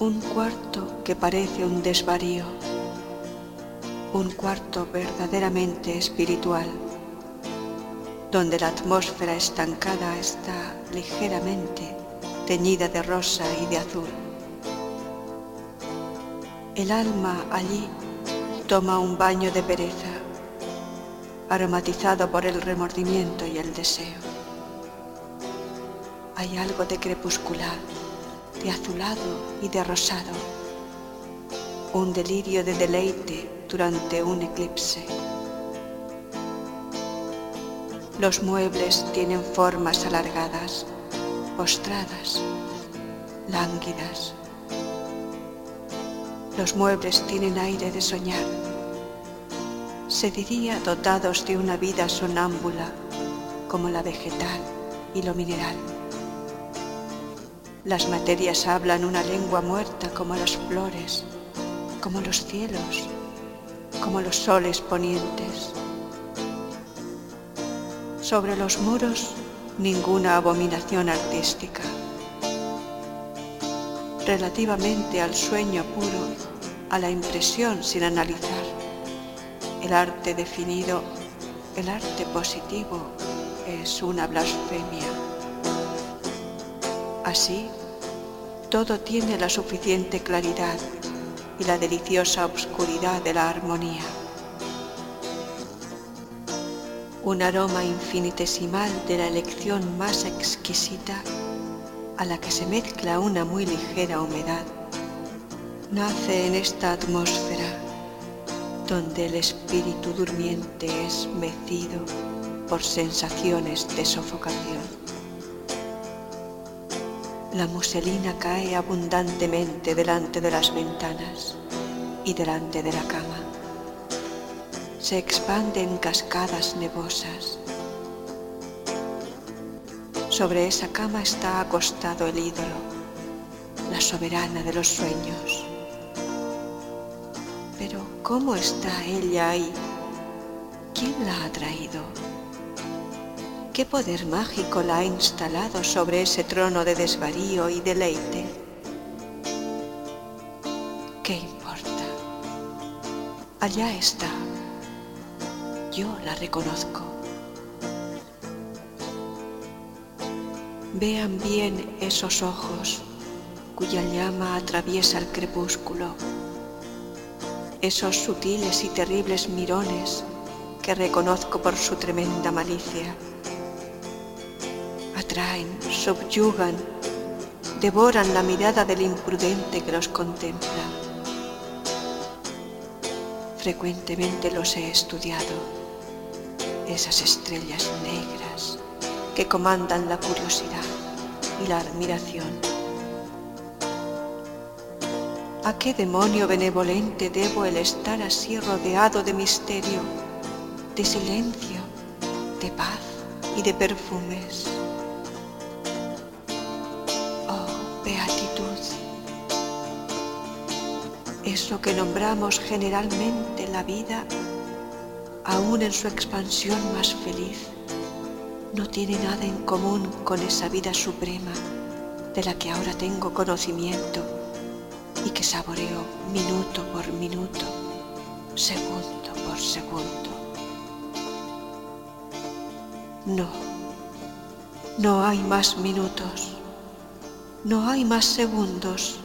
Un cuarto que parece un desvarío, un cuarto verdaderamente espiritual, donde la atmósfera estancada está ligeramente teñida de rosa y de azul. El alma allí toma un baño de pereza, aromatizado por el remordimiento y el deseo. Hay algo de crepuscular, de azulado y de rosado, un delirio de deleite durante un eclipse. Los muebles tienen formas alargadas, postradas, lánguidas. Los muebles tienen aire de soñar. Se diría dotados de una vida sonámbula como la vegetal y lo mineral. Las materias hablan una lengua muerta como las flores, como los cielos, como los soles ponientes. Sobre los muros ninguna abominación artística. Relativamente al sueño puro, a la impresión sin analizar, el arte definido, el arte positivo es una blasfemia. Así, todo tiene la suficiente claridad y la deliciosa obscuridad de la armonía. Un aroma infinitesimal de la elección más exquisita a la que se mezcla una muy ligera humedad, nace en esta atmósfera donde el espíritu durmiente es mecido por sensaciones de sofocación. La muselina cae abundantemente delante de las ventanas y delante de la cama. Se expande en cascadas nevosas. Sobre esa cama está acostado el ídolo, la soberana de los sueños. Pero ¿cómo está ella ahí? ¿Quién la ha traído? ¿Qué poder mágico la ha instalado sobre ese trono de desvarío y deleite? ¿Qué importa? Allá está. Yo la reconozco. Vean bien esos ojos cuya llama atraviesa el crepúsculo, esos sutiles y terribles mirones que reconozco por su tremenda malicia atraen, subyugan, devoran la mirada del imprudente que los contempla. Frecuentemente los he estudiado, esas estrellas negras que comandan la curiosidad y la admiración. ¿A qué demonio benevolente debo el estar así rodeado de misterio, de silencio, de paz y de perfumes? Eso que nombramos generalmente la vida, aún en su expansión más feliz, no tiene nada en común con esa vida suprema de la que ahora tengo conocimiento y que saboreo minuto por minuto, segundo por segundo. No, no hay más minutos, no hay más segundos